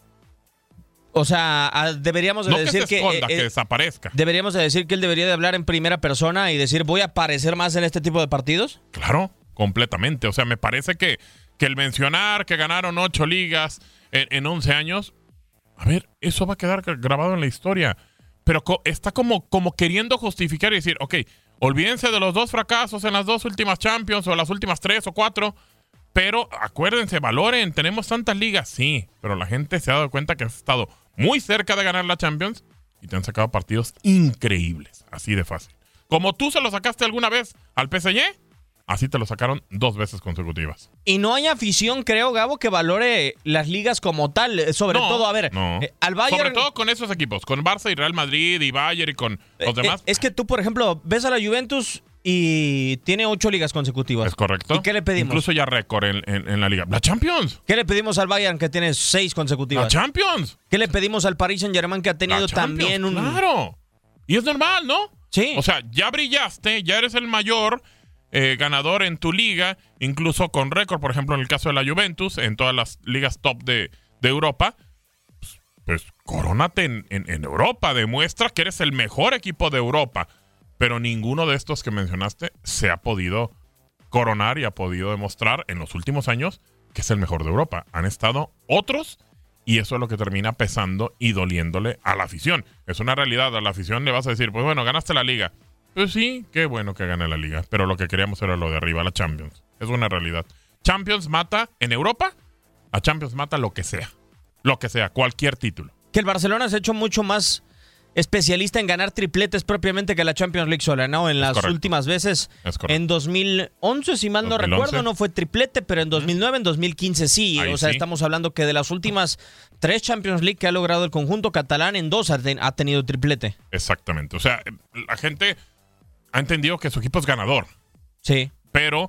S2: O sea, deberíamos de decir
S3: que,
S2: eh,
S3: que, desaparezca.
S2: Deberíamos de decir que él debería de hablar en primera persona y decir, voy a aparecer más en este tipo de partidos.
S3: Claro, completamente. O sea, me parece que que el mencionar que ganaron ocho ligas en, once 11 años, a ver, eso va a quedar grabado en la historia. Pero está como, como queriendo justificar y decir, ok, olvídense de los dos fracasos en las dos últimas Champions o las últimas tres o cuatro, pero acuérdense, valoren, tenemos tantas ligas, sí, pero la gente se ha dado cuenta que has estado muy cerca de ganar la Champions y te han sacado partidos increíbles, así de fácil. Como tú se lo sacaste alguna vez al PSG, Así te lo sacaron dos veces consecutivas.
S2: Y no hay afición, creo, Gabo, que valore las ligas como tal. Eh, sobre todo, a ver,
S3: eh, al Bayern. Sobre todo con esos equipos, con Barça y Real Madrid y Bayern y con los eh, demás.
S2: es que tú, por ejemplo, ves a la Juventus y tiene ocho ligas consecutivas.
S3: Es correcto.
S2: ¿Y qué le pedimos?
S3: Incluso ya récord en, la liga. La Champions.
S2: ¿Qué le pedimos al Bayern que tiene seis consecutivas?
S3: La Champions.
S2: ¿Qué le pedimos al Paris Saint Germain que ha tenido también un.
S3: Claro. Y es normal, ¿no?
S2: Sí.
S3: O sea, ya brillaste, ya eres el mayor eh, ganador en tu liga, incluso con récord, por ejemplo, en el caso de la Juventus, en todas las ligas top de, Europa, pues, pues corónate en, en, Europa, demuestra que eres el mejor equipo de Europa, pero ninguno de estos que mencionaste se ha podido coronar y ha podido demostrar en los últimos años que es el mejor de Europa. Han estado otros y eso es lo que termina pesando y doliéndole a la afición. Es una realidad, a la afición le vas a decir, pues bueno, ganaste la liga pues sí, qué bueno que gane la liga. Pero lo que queríamos era lo de arriba, la Champions. Es una realidad. Champions mata en Europa, a Champions mata lo que sea. Lo que sea, cualquier título.
S2: Que el Barcelona se ha hecho mucho más especialista en ganar tripletes propiamente que la Champions League sola, ¿no? En las últimas veces. en 2011, si mal no recuerdo, no fue triplete, pero en 2009, en 2015 sí. o sea, estamos hablando que de las últimas tres Champions League que ha logrado el conjunto catalán, en dos ha tenido triplete.
S3: Exactamente. O sea, la gente ha entendido que su equipo es ganador.
S2: Sí.
S3: Pero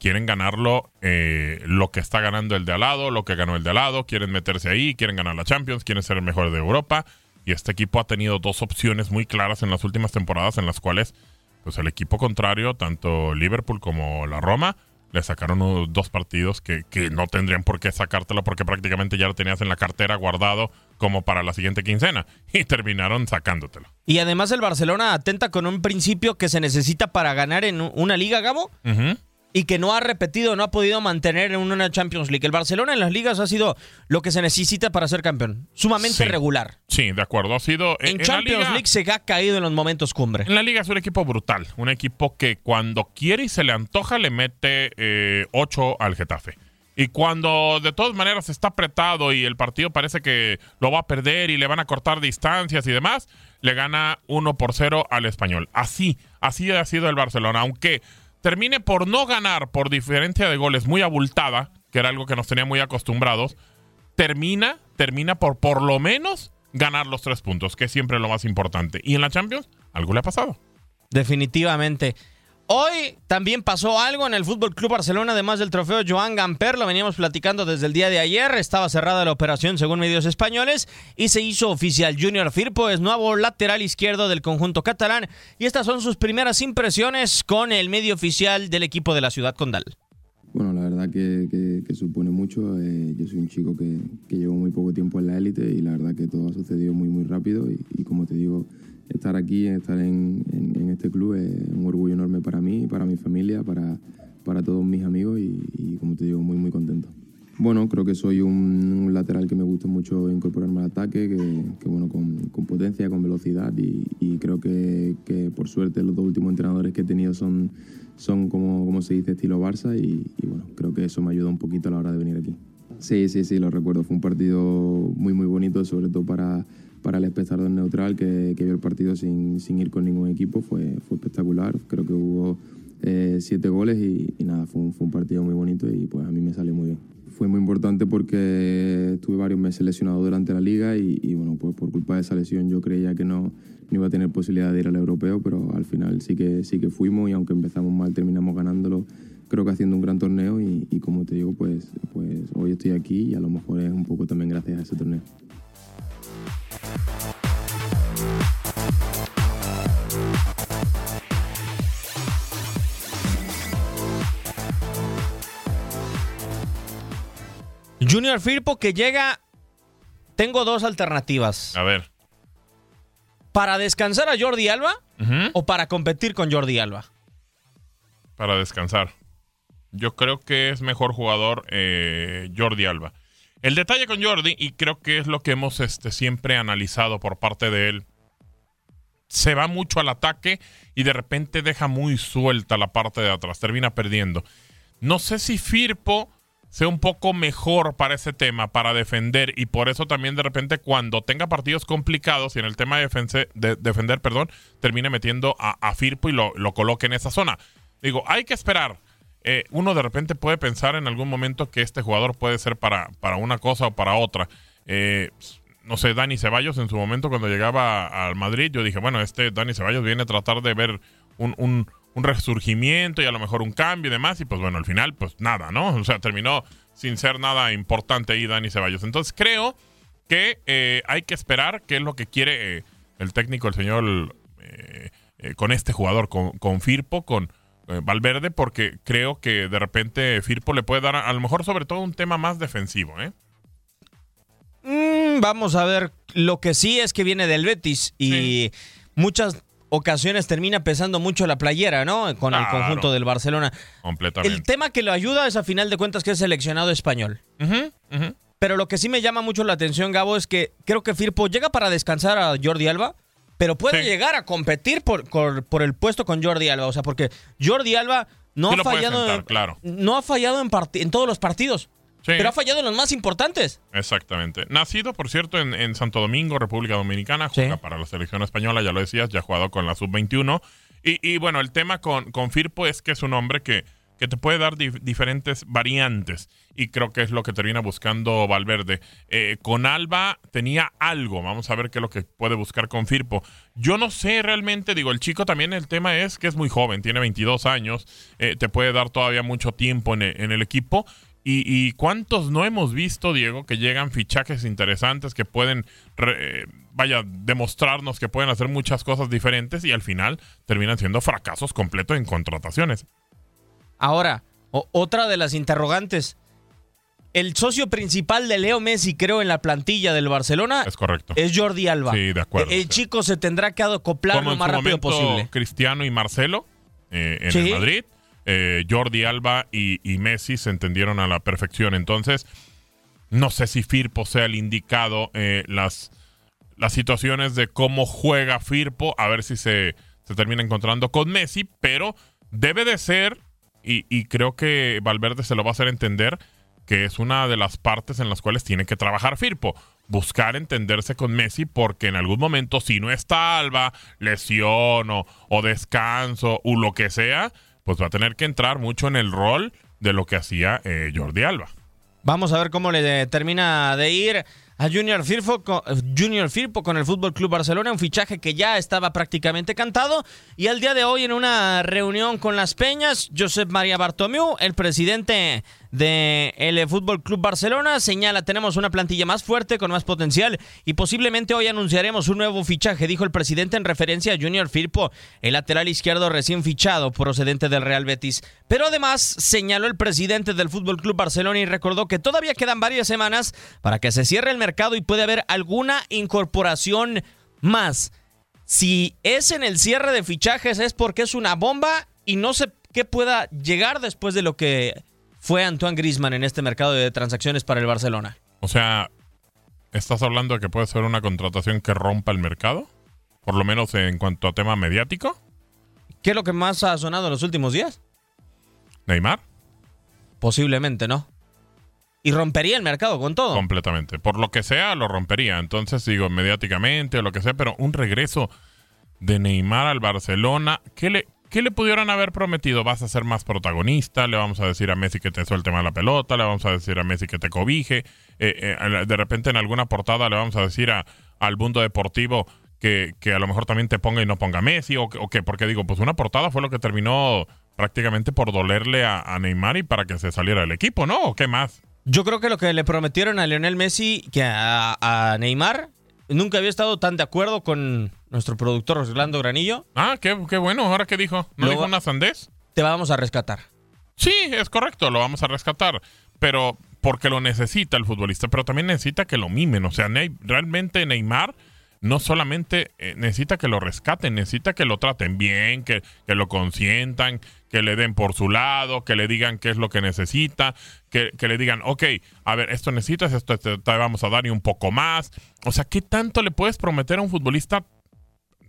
S3: quieren ganarlo eh, lo que está ganando el de al lado, lo que ganó el de al lado, quieren meterse ahí, quieren ganar la Champions, quieren ser el mejor de Europa. Y este equipo ha tenido dos opciones muy claras en las últimas temporadas en las cuales pues el equipo contrario, tanto Liverpool como la Roma, le sacaron dos partidos que, que, no tendrían por qué sacártelo porque prácticamente ya lo tenías en la cartera guardado como para la siguiente quincena. Y terminaron sacándotelo.
S2: Y además el Barcelona atenta con un principio que se necesita para ganar en una liga, Gabo, y que no ha repetido, no ha podido mantener en una Champions League. El Barcelona en las ligas ha sido lo que se necesita para ser campeón, sumamente regular.
S3: Sí, de acuerdo, ha sido...
S2: En, Champions League se ha caído en los momentos cumbre.
S3: En la liga es un equipo brutal, un equipo que cuando quiere y se le antoja le mete eh, 8 al Getafe. Y cuando de todas maneras está apretado y el partido parece que lo va a perder y le van a cortar distancias y demás, le gana 1 por 0 al español. Así, así ha sido el Barcelona. Aunque termine por no ganar por diferencia de goles muy abultada, que era algo que nos tenía muy acostumbrados, termina, termina por por lo menos ganar los tres puntos, que es siempre lo más importante. Y en la Champions, algo le ha pasado.
S2: Definitivamente. Hoy también pasó algo en el Fútbol Club Barcelona, además del trofeo Joan Gamper. Lo veníamos platicando desde el día de ayer. Estaba cerrada la operación, según medios españoles, y se hizo oficial. Junior Firpo es nuevo lateral izquierdo del conjunto catalán. Y estas son sus primeras impresiones con el medio oficial del equipo de la ciudad condal.
S7: Bueno, la verdad que, supone mucho. Eh, yo soy un chico que, llevo muy poco tiempo en la élite y la verdad que todo ha sucedido muy, muy rápido. Y, como te digo, estar aquí, estar en, este club es un orgullo enorme para mí, para mi familia, para, para todos mis amigos y, como te digo, muy, muy contento. Bueno, creo que soy un, lateral que me gusta mucho incorporarme al ataque, que, bueno, con, potencia, con velocidad y, creo que, por suerte los dos últimos entrenadores que he tenido son, son como, como se dice, estilo Barça y, bueno, creo que eso me ayuda un poquito a la hora de venir aquí. Sí, sí, sí, lo recuerdo. Fue un partido muy, muy bonito, sobre todo para, para el espectador neutral que, que vio el partido sin, sin, ir con ningún equipo. Fue, fue espectacular. Creo que hubo eh, siete goles y, nada, fue un, fue un, partido muy bonito y pues a mí me salió muy bien. Fue muy importante porque estuve varios meses lesionado durante la liga y, y bueno, pues por culpa de esa lesión yo creía que no, no iba a tener posibilidad de ir al europeo, pero al final sí que, sí que fuimos y aunque empezamos mal terminamos ganándolo creo que haciendo un gran torneo y, y, como te digo, pues, pues hoy estoy aquí y a lo mejor es un poco también gracias a ese torneo.
S2: Junior Firpo que llega, tengo dos alternativas.
S3: A ver.
S2: ¿Para descansar a Jordi Alba o para competir con Jordi Alba?
S3: Para descansar. Yo creo que es mejor jugador eh, Jordi Alba. El detalle con Jordi, y creo que es lo que hemos este, siempre analizado por parte de él, se va mucho al ataque y de repente deja muy suelta la parte de atrás, termina perdiendo. No sé si Firpo sea un poco mejor para ese tema, para defender, y por eso también de repente cuando tenga partidos complicados y en el tema de, defender, perdón, termine metiendo a, Firpo y lo, lo coloque en esa zona. Digo, hay que esperar. Eh, uno de repente puede pensar en algún momento que este jugador puede ser para, para una cosa o para otra. Eh, no sé, Dani Ceballos en su momento cuando llegaba al Madrid, yo dije, bueno, este Dani Ceballos viene a tratar de ver un, un, resurgimiento y a lo mejor un cambio y demás, y pues bueno, al final, pues nada, ¿no? O sea, terminó sin ser nada importante ahí Dani Ceballos. Entonces creo que eh, hay que esperar qué es lo que quiere el técnico, el señor, con este jugador, con, Firpo, con Valverde porque creo que de repente Firpo le puede dar a, lo mejor sobre todo un tema más defensivo, ¿eh?
S2: Mm, vamos a ver, lo que sí es que viene del Betis y muchas ocasiones termina pesando mucho la playera, ¿no? Con el conjunto del Barcelona.
S3: Completamente.
S2: El tema que lo ayuda es a final de cuentas que es seleccionado español. Pero lo que sí me llama mucho la atención, Gabo, es que creo que Firpo llega para descansar a Jordi Alba pero puede llegar a competir por, por, el puesto con Jordi Alba. O sea, porque Jordi Alba no ha fallado, en,
S3: claro.
S2: no ha fallado en, en todos los partidos. Pero ha fallado en los más importantes.
S3: Exactamente. Nacido, por cierto, en, Santo Domingo, República Dominicana, juega para la selección española, ya lo decías, ya ha jugado con la sub-21. Y, y, bueno, el tema con, con Firpo es que es un hombre que que te puede dar diferentes variantes y creo que es lo que termina buscando Valverde. Eh, con Alba tenía algo, vamos a ver qué es lo que puede buscar con Firpo. Yo no sé realmente, digo, el chico también el tema es que es muy joven, tiene 22 años, eh, te puede dar todavía mucho tiempo en, el equipo. Y, cuántos no hemos visto, Diego, que llegan fichajes interesantes que pueden, eh, vaya, demostrarnos que pueden hacer muchas cosas diferentes y al final terminan siendo fracasos completos en contrataciones.
S2: Ahora, otra de las interrogantes. El socio principal de Leo Messi, creo, en la plantilla del Barcelona.
S3: Es correcto.
S2: Es Jordi Alba.
S3: Sí, de acuerdo.
S2: El, chico se tendrá que acoplar lo más rápido posible.
S3: Cristiano y Marcelo eh, en el Madrid. Eh, Jordi Alba y, Messi se entendieron a la perfección. Entonces, no sé si Firpo sea el indicado. Eh, las, las situaciones de cómo juega Firpo, a ver si se, se termina encontrando con Messi, pero debe de ser y, creo que Valverde se lo va a hacer entender que es una de las partes en las cuales tiene que trabajar Firpo. Buscar entenderse con Messi porque en algún momento, si no está Alba, lesión o, descanso o lo que sea, pues va a tener que entrar mucho en el rol de lo que hacía eh, Jordi Alba.
S2: Vamos a ver cómo le termina de ir a Junior Firpo, con, Junior Firpo con el Fútbol Club Barcelona, un fichaje que ya estaba prácticamente cantado. Y al día de hoy, en una reunión con las Peñas, Josep María Bartomeu, el presidente del Fútbol Club Barcelona, señala: tenemos una plantilla más fuerte, con más potencial, y posiblemente hoy anunciaremos un nuevo fichaje, dijo el presidente en referencia a Junior Firpo, el lateral izquierdo recién fichado, procedente del Real Betis. Pero además, señaló el presidente del Fútbol Club Barcelona y recordó que todavía quedan varias semanas para que se cierre el mercado y puede haber alguna incorporación más. Si es en el cierre de fichajes es porque es una bomba y no sé qué pueda llegar después de lo que fue Antoine Grisman en este mercado de transacciones para el Barcelona.
S3: O sea, ¿estás hablando de que puede ser una contratación que rompa el mercado? Por lo menos en cuanto a tema mediático.
S2: ¿Qué es lo que más ha sonado en los últimos días?
S3: Neymar.
S2: Posiblemente, ¿no? Y rompería el mercado con todo.
S3: Completamente. Por lo que sea, lo rompería. Entonces, digo, mediáticamente o lo que sea, pero un regreso de Neymar al Barcelona, ¿qué le, ¿qué le pudieran haber prometido? ¿Vas a ser más protagonista? ¿Le vamos a decir a Messi que te suelte más la pelota? ¿Le vamos a decir a Messi que te cobije? Eh, eh, de repente en alguna portada le vamos a decir al mundo deportivo que, a lo mejor también te ponga y no ponga Messi, o, o que, porque digo, pues una portada fue lo que terminó prácticamente por dolerle a, Neymar y para que se saliera del equipo, ¿no? ¿O qué más?
S2: Yo creo que lo que le prometieron a Lionel Messi que a Neymar nunca había estado tan de acuerdo con nuestro productor Orlando Granillo.
S3: Ah, qué, qué bueno. ¿Ahora qué dijo? ¿No dijo una sandez?
S2: Te vamos a rescatar.
S3: Sí, es correcto, lo vamos a rescatar. Pero porque lo necesita el futbolista, pero también necesita que lo mimen. O sea, realmente Neymar no solamente eh, necesita que lo rescaten, necesita que lo traten bien, que, que, lo consientan, que le den por su lado, que le digan qué es lo que necesita, que, que le digan, ok, a ver, esto necesitas, esto te, te, vamos a dar y un poco más. O sea, ¿qué tanto le puedes prometer a un futbolista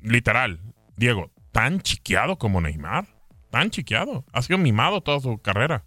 S3: literal, Diego, tan chiqueado como Neymar? Tan chiqueado. Ha sido mimado toda su carrera.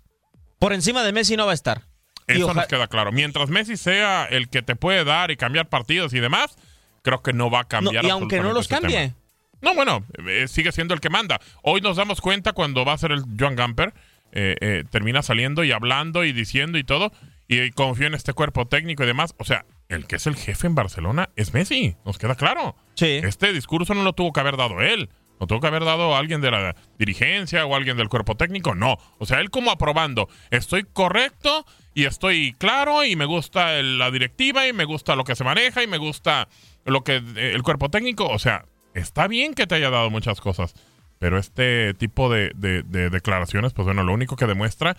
S2: Por encima de Messi no va a estar.
S3: Eso nos queda claro. Mientras Messi sea el que te puede dar y cambiar partidos y demás, creo que no va a cambiar.
S2: No, y aunque no los cambie.
S3: Tema. No, bueno, eh, sigue siendo el que manda. Hoy nos damos cuenta cuando va a ser el Joan Gamper, eh, eh, termina saliendo y hablando y diciendo y todo, y, y confío en este cuerpo técnico y demás. O sea, el que es el jefe en Barcelona es Messi, nos queda claro.
S2: Sí.
S3: Este discurso no lo tuvo que haber dado él. ¿Lo tuvo que haber dado alguien de la dirigencia o alguien del cuerpo técnico? No. O sea, él como aprobando, estoy correcto y estoy claro y me gusta el, la directiva y me gusta lo que se maneja y me gusta lo que eh, el cuerpo técnico. O sea, está bien que te haya dado muchas cosas, pero este tipo de, de, de declaraciones, pues bueno, lo único que demuestra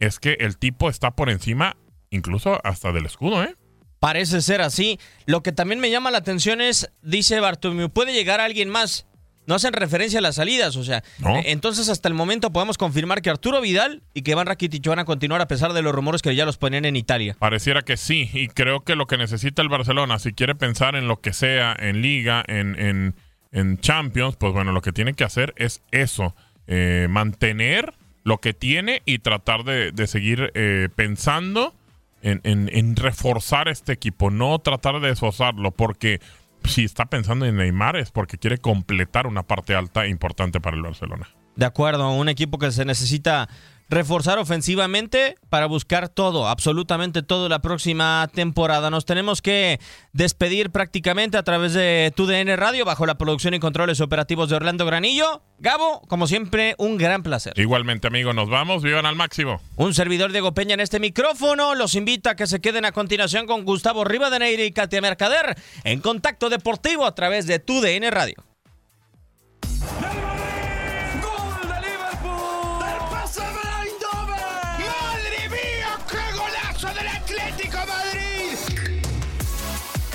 S3: es que el tipo está por encima incluso hasta del escudo, ¿eh?
S2: Parece ser así. Lo que también me llama la atención es, dice Bartomeu, puede llegar alguien más no hacen referencia a las salidas, o sea,
S3: no.
S2: entonces hasta el momento podemos confirmar que Arturo Vidal y que Van Rakitic van a continuar a pesar de los rumores que ya los ponían en Italia.
S3: Pareciera que sí, y creo que lo que necesita el Barcelona, si quiere pensar en lo que sea, en Liga, en, en, en Champions, pues bueno, lo que tiene que hacer es eso, eh, mantener lo que tiene y tratar de, de seguir eh, pensando en, reforzar este equipo, no tratar de desfosarlo, porque si está pensando en Neymar es porque quiere completar una parte alta importante para el Barcelona.
S2: De acuerdo, un equipo que se necesita reforzar ofensivamente para buscar todo, absolutamente todo la próxima temporada. Nos tenemos que despedir prácticamente a través de TUDN Radio bajo la producción y controles operativos de Orlando Granillo. Gabo, como siempre, un gran placer.
S3: Igualmente, amigo, nos vamos, vivan al máximo.
S2: Un servidor Diego Peña en este micrófono los invita a que se queden a continuación con Gustavo Rivadeneira y Katia Mercader en Contacto Deportivo a través de TUDN Radio.